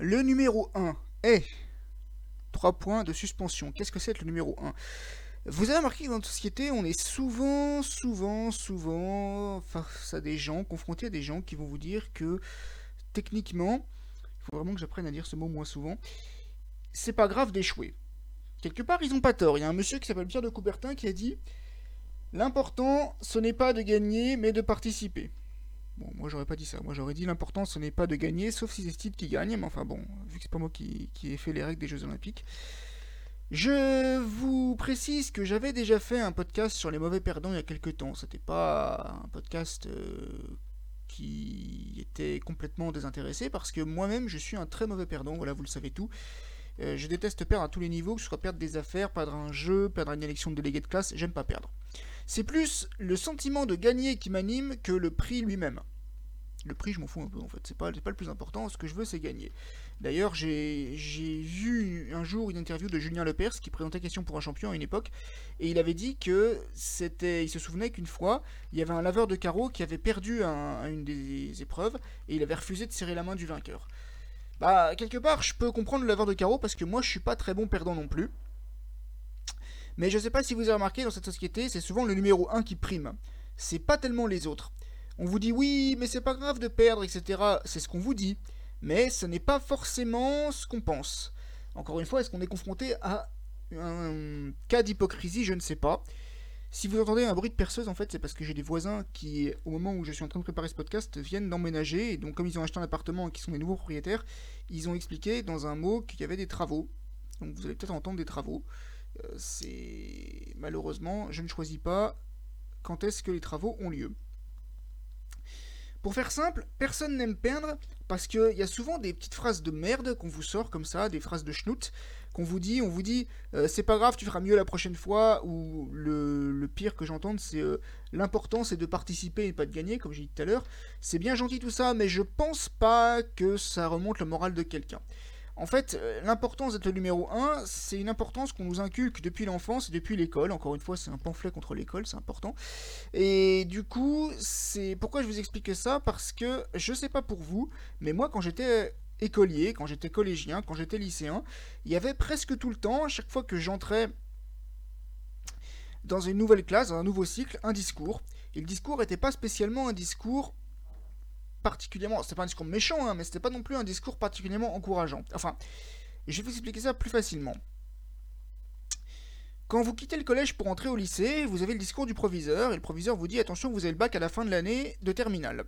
Le numéro 1 est 3 points de suspension. Qu'est-ce que c'est le numéro 1 Vous avez remarqué que dans notre société, on est souvent, souvent, souvent face à des gens, confrontés à des gens qui vont vous dire que techniquement, il faut vraiment que j'apprenne à dire ce mot moins souvent, c'est pas grave d'échouer. Quelque part, ils ont pas tort. Il y a un monsieur qui s'appelle Pierre de Coubertin qui a dit L'important, ce n'est pas de gagner, mais de participer. Bon, moi j'aurais pas dit ça. Moi j'aurais dit l'important, ce n'est pas de gagner, sauf si c'est Steve qui gagne. Mais enfin bon, vu que c'est pas moi qui, qui ai fait les règles des Jeux Olympiques. Je vous précise que j'avais déjà fait un podcast sur les mauvais perdants il y a quelques temps. C'était pas un podcast euh, qui était complètement désintéressé parce que moi-même je suis un très mauvais perdant. Voilà, vous le savez tout. Euh, je déteste perdre à tous les niveaux, que ce soit perdre des affaires, perdre un jeu, perdre une élection de délégué de classe, j'aime pas perdre. C'est plus le sentiment de gagner qui m'anime que le prix lui-même. Le prix, je m'en fous un peu en fait, c'est pas, le plus important, ce que je veux c'est gagner. D'ailleurs, j'ai vu un jour une interview de Julien Lepers qui présentait Question pour un champion à une époque, et il avait dit que c'était. Il se souvenait qu'une fois, il y avait un laveur de carreaux qui avait perdu un, une des épreuves, et il avait refusé de serrer la main du vainqueur. Bah, quelque part, je peux comprendre le laveur de carreaux parce que moi, je suis pas très bon perdant non plus. Mais je sais pas si vous avez remarqué, dans cette société, c'est souvent le numéro 1 qui prime. C'est pas tellement les autres. On vous dit oui, mais c'est pas grave de perdre, etc. C'est ce qu'on vous dit. Mais ce n'est pas forcément ce qu'on pense. Encore une fois, est-ce qu'on est confronté à un cas d'hypocrisie? Je ne sais pas. Si vous entendez un bruit de perceuse, en fait, c'est parce que j'ai des voisins qui, au moment où je suis en train de préparer ce podcast, viennent d'emménager. Et donc, comme ils ont acheté un appartement et qu'ils sont des nouveaux propriétaires, ils ont expliqué dans un mot qu'il y avait des travaux. Donc, vous allez peut-être entendre des travaux. Euh, c'est malheureusement, je ne choisis pas quand est-ce que les travaux ont lieu. Pour faire simple, personne n'aime perdre parce qu'il y a souvent des petites phrases de merde qu'on vous sort comme ça, des phrases de schnout, qu'on vous dit, on vous dit euh, c'est pas grave, tu feras mieux la prochaine fois, ou le, pire que j'entends c'est euh, l'important c'est de participer et pas de gagner, comme j'ai dit tout à l'heure. C'est bien gentil tout ça, mais je pense pas que ça remonte le moral de quelqu'un. En fait, euh, l'importance d'être le numéro 1, c'est une importance qu'on nous inculque depuis l'enfance et depuis l'école. Encore une fois, c'est un pamphlet contre l'école, c'est important. Et du coup, c'est pourquoi je vous explique ça? Parce que je sais pas pour vous, mais moi, quand j'étais écolier, quand j'étais collégien, quand j'étais lycéen, il y avait presque tout le temps, à chaque fois que j'entrais dans une nouvelle classe, dans un nouveau cycle, un discours. Et le discours n'était pas spécialement un discours particulièrement. C'était pas un discours méchant, hein, mais c'était pas non plus un discours particulièrement encourageant. Enfin, je vais vous expliquer ça plus facilement. Quand vous quittez le collège pour entrer au lycée, vous avez le discours du proviseur, et le proviseur vous dit attention, vous avez le bac à la fin de l'année de terminale.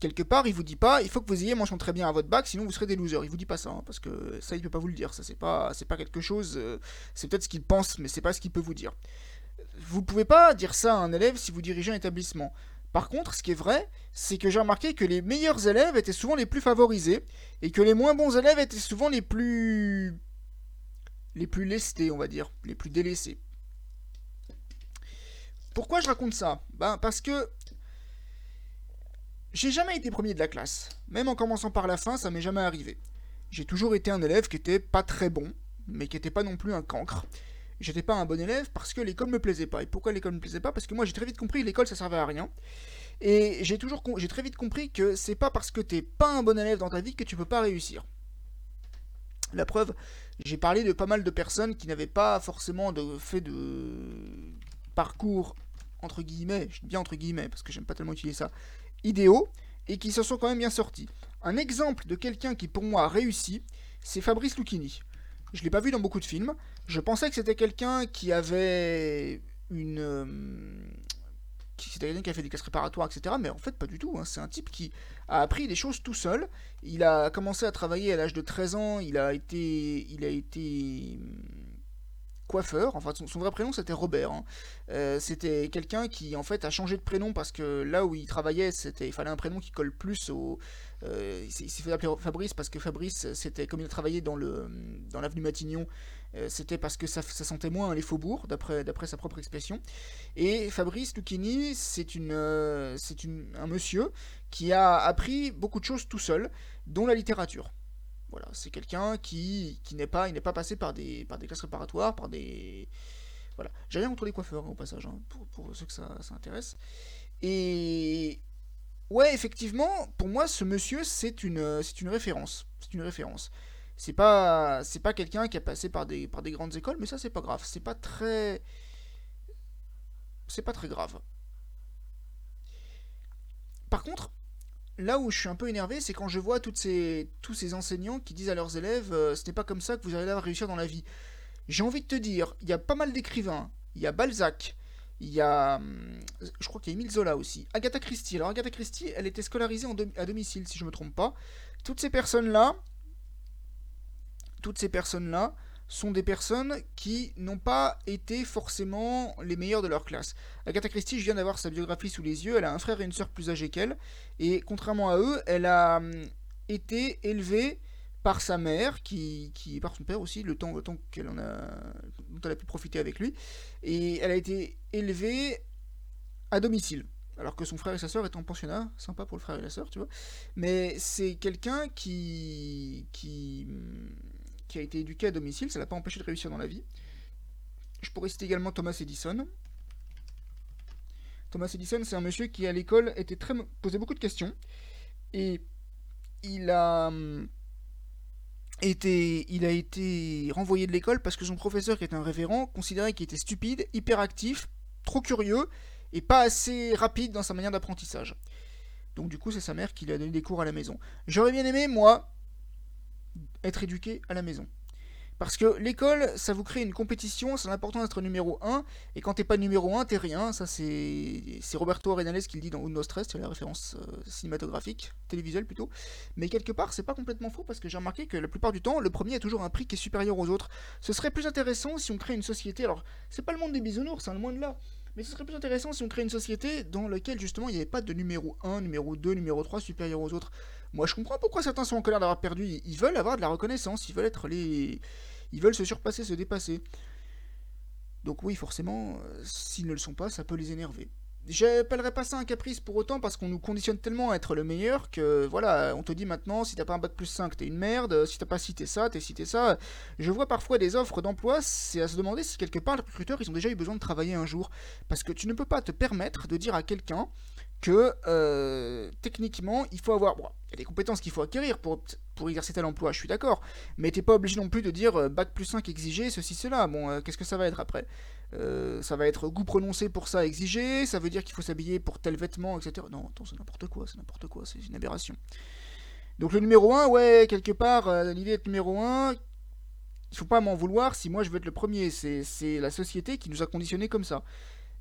Quelque part, il vous dit pas, il faut que vous ayez mention très bien à votre bac, sinon vous serez des losers. Il vous dit pas ça, hein, parce que ça, il peut pas vous le dire. Ça, c'est pas, pas quelque chose. Euh, c'est peut-être ce qu'il pense, mais c'est pas ce qu'il peut vous dire. Vous pouvez pas dire ça à un élève si vous dirigez un établissement. Par contre, ce qui est vrai, c'est que j'ai remarqué que les meilleurs élèves étaient souvent les plus favorisés et que les moins bons élèves étaient souvent les plus les plus lestés, on va dire, les plus délaissés. Pourquoi je raconte ça? Ben parce que j'ai jamais été premier de la classe. Même en commençant par la fin, ça m'est jamais arrivé. J'ai toujours été un élève qui était pas très bon, mais qui était pas non plus un cancre. J'étais pas un bon élève parce que l'école me plaisait pas. Et pourquoi l'école me plaisait pas? Parce que moi j'ai très vite compris que l'école ça servait à rien. Et j'ai toujours j'ai très vite compris que c'est pas parce que t'es pas un bon élève dans ta vie que tu peux pas réussir. La preuve, j'ai parlé de pas mal de personnes qui n'avaient pas forcément fait de parcours entre guillemets, je dis bien entre guillemets parce que j'aime pas tellement utiliser ça, idéaux et qui se sont quand même bien sortis. Un exemple de quelqu'un qui pour moi a réussi, c'est Fabrice Lucchini. Je l'ai pas vu dans beaucoup de films. Je pensais que c'était quelqu'un qui avait une. Euh, c'était quelqu'un qui a fait des classes préparatoires, etc. Mais en fait, pas du tout. Hein. C'est un type qui a appris des choses tout seul. Il a commencé à travailler à l'âge de 13 ans. Il a été. Il a été coiffeur. Enfin, son, vrai prénom c'était Robert. Hein. Euh, c'était quelqu'un qui en fait a changé de prénom parce que là où il travaillait, c'était il fallait un prénom qui colle plus au. Euh, il s'est fait appeler Fabrice parce que Fabrice, c'était comme il travaillait dans le dans l'avenue Matignon, euh, c'était parce que ça, sentait moins les faubourgs, d'après d'après sa propre expression. Et Fabrice Lucchini, c'est une c'est un monsieur qui a appris beaucoup de choses tout seul, dont la littérature. Voilà, c'est quelqu'un qui, n'est pas, il n'est pas passé par des, par des classes préparatoires, par des, voilà. J'ai rien contre les coiffeurs hein, au passage, hein, pour, pour, ceux que ça, intéresse. Et ouais, effectivement, pour moi, ce monsieur, c'est une, c'est une référence. C'est une référence. C'est pas, c'est pas quelqu'un qui a passé par des, par des grandes écoles, mais ça, c'est pas grave. C'est pas très, c'est pas très grave. Par contre, là où je suis un peu énervé, c'est quand je vois tous ces enseignants qui disent à leurs élèves euh, ce n'est pas comme ça que vous allez réussir dans la vie. J'ai envie de te dire, il y a pas mal d'écrivains. Il y a Balzac, il y a. Hum, je crois qu'il y a Emile Zola aussi. Agatha Christie. Alors, Agatha Christie, elle était scolarisée à domicile, si je ne me trompe pas. Toutes ces personnes-là. Toutes ces personnes-là sont des personnes qui n'ont pas été forcément les meilleures de leur classe. Agatha Christie, je viens d'avoir sa biographie sous les yeux, elle a un frère et une sœur plus âgés qu'elle, et contrairement à eux, elle a hum, été élevée par sa mère, qui, qui par son père aussi, le temps, le temps qu'elle en a, dont elle a pu profiter avec lui, et elle a été élevée à domicile. Alors que son frère et sa sœur étaient en pensionnat, sympa pour le frère et la sœur, tu vois. Mais c'est quelqu'un qui, qui, hum, qui a été éduqué à domicile, ça l'a pas empêché de réussir dans la vie. Je pourrais citer également Thomas Edison. Thomas Edison, c'est un monsieur qui à l'école était très posait beaucoup de questions et il a hum, été il a été renvoyé de l'école parce que son professeur qui était un révérend considérait qu'il était stupide, hyperactif, trop curieux et pas assez rapide dans sa manière d'apprentissage. Donc du coup, c'est sa mère qui lui a donné des cours à la maison. J'aurais bien aimé moi être éduqué à la maison. Parce que l'école, ça vous crée une compétition, c'est important d'être numéro 1, et quand t'es pas numéro 1, t'es rien. Ça, c'est Roberto Arenales qui le dit dans Uno Stress, c'est la référence euh, cinématographique, télévisuelle plutôt. Mais quelque part, c'est pas complètement faux, parce que j'ai remarqué que la plupart du temps, le premier a toujours un prix qui est supérieur aux autres. Ce serait plus intéressant si on crée une société. Alors, c'est pas le monde des bisounours, c'est hein, le de là. Mais ce serait plus intéressant si on crée une société dans laquelle justement il n'y avait pas de numéro 1, numéro 2, numéro 3 supérieur aux autres. Moi je comprends pourquoi certains sont en colère d'avoir perdu. Ils veulent avoir de la reconnaissance, ils veulent être les. Ils veulent se surpasser, se dépasser. Donc oui, forcément, euh, s'ils ne le sont pas, ça peut les énerver. J'appellerais pas ça un caprice pour autant parce qu'on nous conditionne tellement à être le meilleur que voilà, on te dit maintenant si t'as pas un bac plus 5 t'es une merde, si t'as pas cité ça, t'es cité ça. Je vois parfois des offres d'emploi, c'est à se demander si quelque part les recruteurs ils ont déjà eu besoin de travailler un jour. Parce que tu ne peux pas te permettre de dire à quelqu'un que euh, techniquement il faut avoir. Il y a des compétences qu'il faut acquérir pour, exercer tel emploi, je suis d'accord, mais t'es pas obligé non plus de dire euh, bac plus 5 exigé, ceci, cela. Bon, euh, qu'est-ce que ça va être après? Ça va être goût prononcé pour ça exigé, ça veut dire qu'il faut s'habiller pour tel vêtement, etc. Non, attends, c'est n'importe quoi, c'est n'importe quoi, c'est une aberration. Donc le numéro 1, ouais, quelque part, l'idée d'être numéro 1, il faut pas m'en vouloir si moi je veux être le premier, c'est la société qui nous a conditionnés comme ça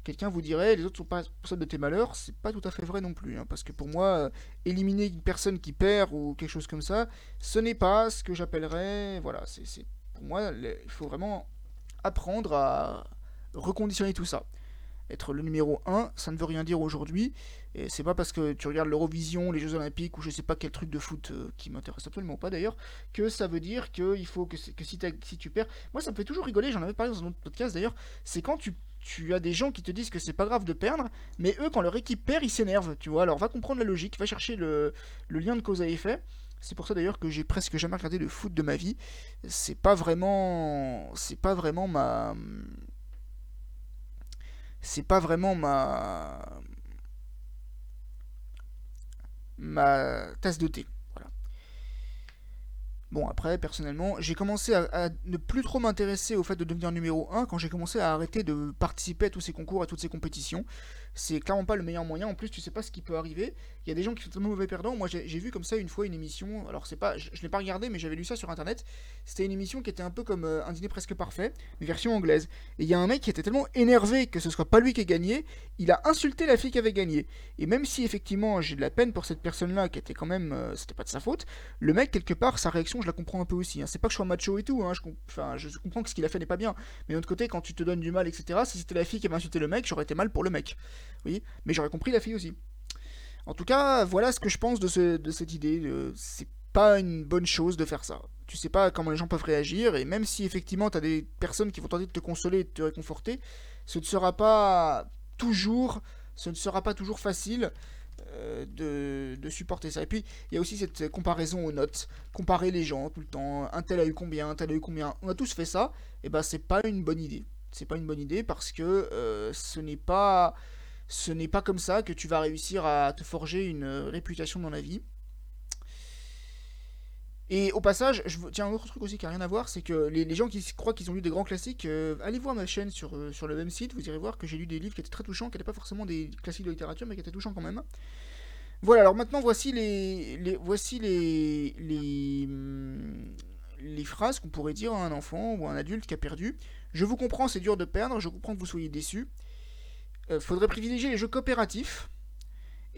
quelqu'un vous dirait les autres sont pas responsables de tes malheurs, c'est pas tout à fait vrai non plus. Hein, parce que pour moi, euh, éliminer une personne qui perd ou quelque chose comme ça, ce n'est pas ce que j'appellerais. Voilà, c'est pour moi, il faut vraiment apprendre à reconditionner tout ça. Être le numéro 1, ça ne veut rien dire aujourd'hui. Et c'est pas parce que tu regardes l'Eurovision, les Jeux Olympiques ou je sais pas quel truc de foot euh, qui m'intéresse absolument pas d'ailleurs, que ça veut dire qu'il faut que, si, si, tu perds. Moi ça me fait toujours rigoler, j'en avais parlé dans un autre podcast d'ailleurs, c'est quand tu tu as des gens qui te disent que c'est pas grave de perdre, mais eux, quand leur équipe perd, ils s'énervent, tu vois. Alors va comprendre la logique, va chercher le, lien de cause à effet. C'est pour ça d'ailleurs que j'ai presque jamais regardé de foot de ma vie. C'est pas vraiment. C'est pas vraiment ma. C'est pas vraiment ma. Ma tasse de thé. Bon, après, personnellement, j'ai commencé à, ne plus trop m'intéresser au fait de devenir numéro 1 quand j'ai commencé à arrêter de participer à tous ces concours, à toutes ces compétitions. C'est clairement pas le meilleur moyen. En plus, tu sais pas ce qui peut arriver. Il y a des gens qui sont tellement mauvais perdants. Moi, j'ai vu comme ça une fois une émission. Alors, c'est pas, je, ne l'ai pas regardé, mais j'avais lu ça sur internet. C'était une émission qui était un peu comme euh, un dîner presque parfait, mais version anglaise. Et il y a un mec qui était tellement énervé que ce soit pas lui qui ait gagné, il a insulté la fille qui avait gagné. Et même si effectivement j'ai de la peine pour cette personne-là, qui était quand même, euh, c'était pas de sa faute, le mec quelque part sa réaction je la comprends un peu aussi. Hein. C'est pas que je sois macho et tout, hein. je, enfin, je comprends que ce qu'il a fait n'est pas bien. Mais d'un autre côté, quand tu te donnes du mal, etc., si c'était la fille qui avait insulté le mec, j'aurais été mal pour le mec. Oui, mais j'aurais compris la fille aussi. En tout cas, voilà ce que je pense de, ce, de cette idée. C'est pas une bonne chose de faire ça. Tu sais pas comment les gens peuvent réagir, et même si effectivement tu as des personnes qui vont tenter de te consoler et de te réconforter, ce ne sera pas toujours, ce ne sera pas toujours facile euh, de, supporter ça. Et puis, il y a aussi cette comparaison aux notes. Comparer les gens tout le temps. Un tel a eu combien, un tel a eu combien. On a tous fait ça. Et ben, c'est pas une bonne idée. C'est pas une bonne idée parce que euh, ce n'est pas. Ce n'est pas comme ça que tu vas réussir à te forger une réputation dans la vie. Et au passage, je, tiens, un autre truc aussi qui n'a rien à voir, c'est que les, gens qui croient qu'ils ont lu des grands classiques, euh, allez voir ma chaîne sur, euh, sur le même site, vous irez voir que j'ai lu des livres qui étaient très touchants, qui n'étaient pas forcément des classiques de littérature, mais qui étaient touchants quand même. Voilà, alors maintenant voici les, voici les, les, hum, les phrases qu'on pourrait dire à un enfant ou à un adulte qui a perdu. Je vous comprends, c'est dur de perdre, je comprends que vous soyez déçu. Euh, faudrait privilégier les jeux coopératifs.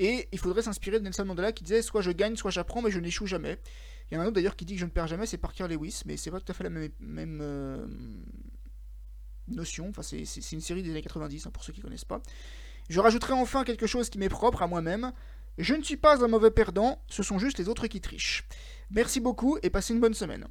Et il faudrait s'inspirer de Nelson Mandela qui disait soit je gagne, soit j'apprends, mais je n'échoue jamais. Il y en a un autre d'ailleurs qui dit que je ne perds jamais, c'est Parker Lewis, mais c'est pas tout à fait la même, euh, notion. Enfin, c'est une série des années 90, hein, pour ceux qui ne connaissent pas. Je rajouterai enfin quelque chose qui m'est propre à moi-même. Je ne suis pas un mauvais perdant, ce sont juste les autres qui trichent. Merci beaucoup et passez une bonne semaine.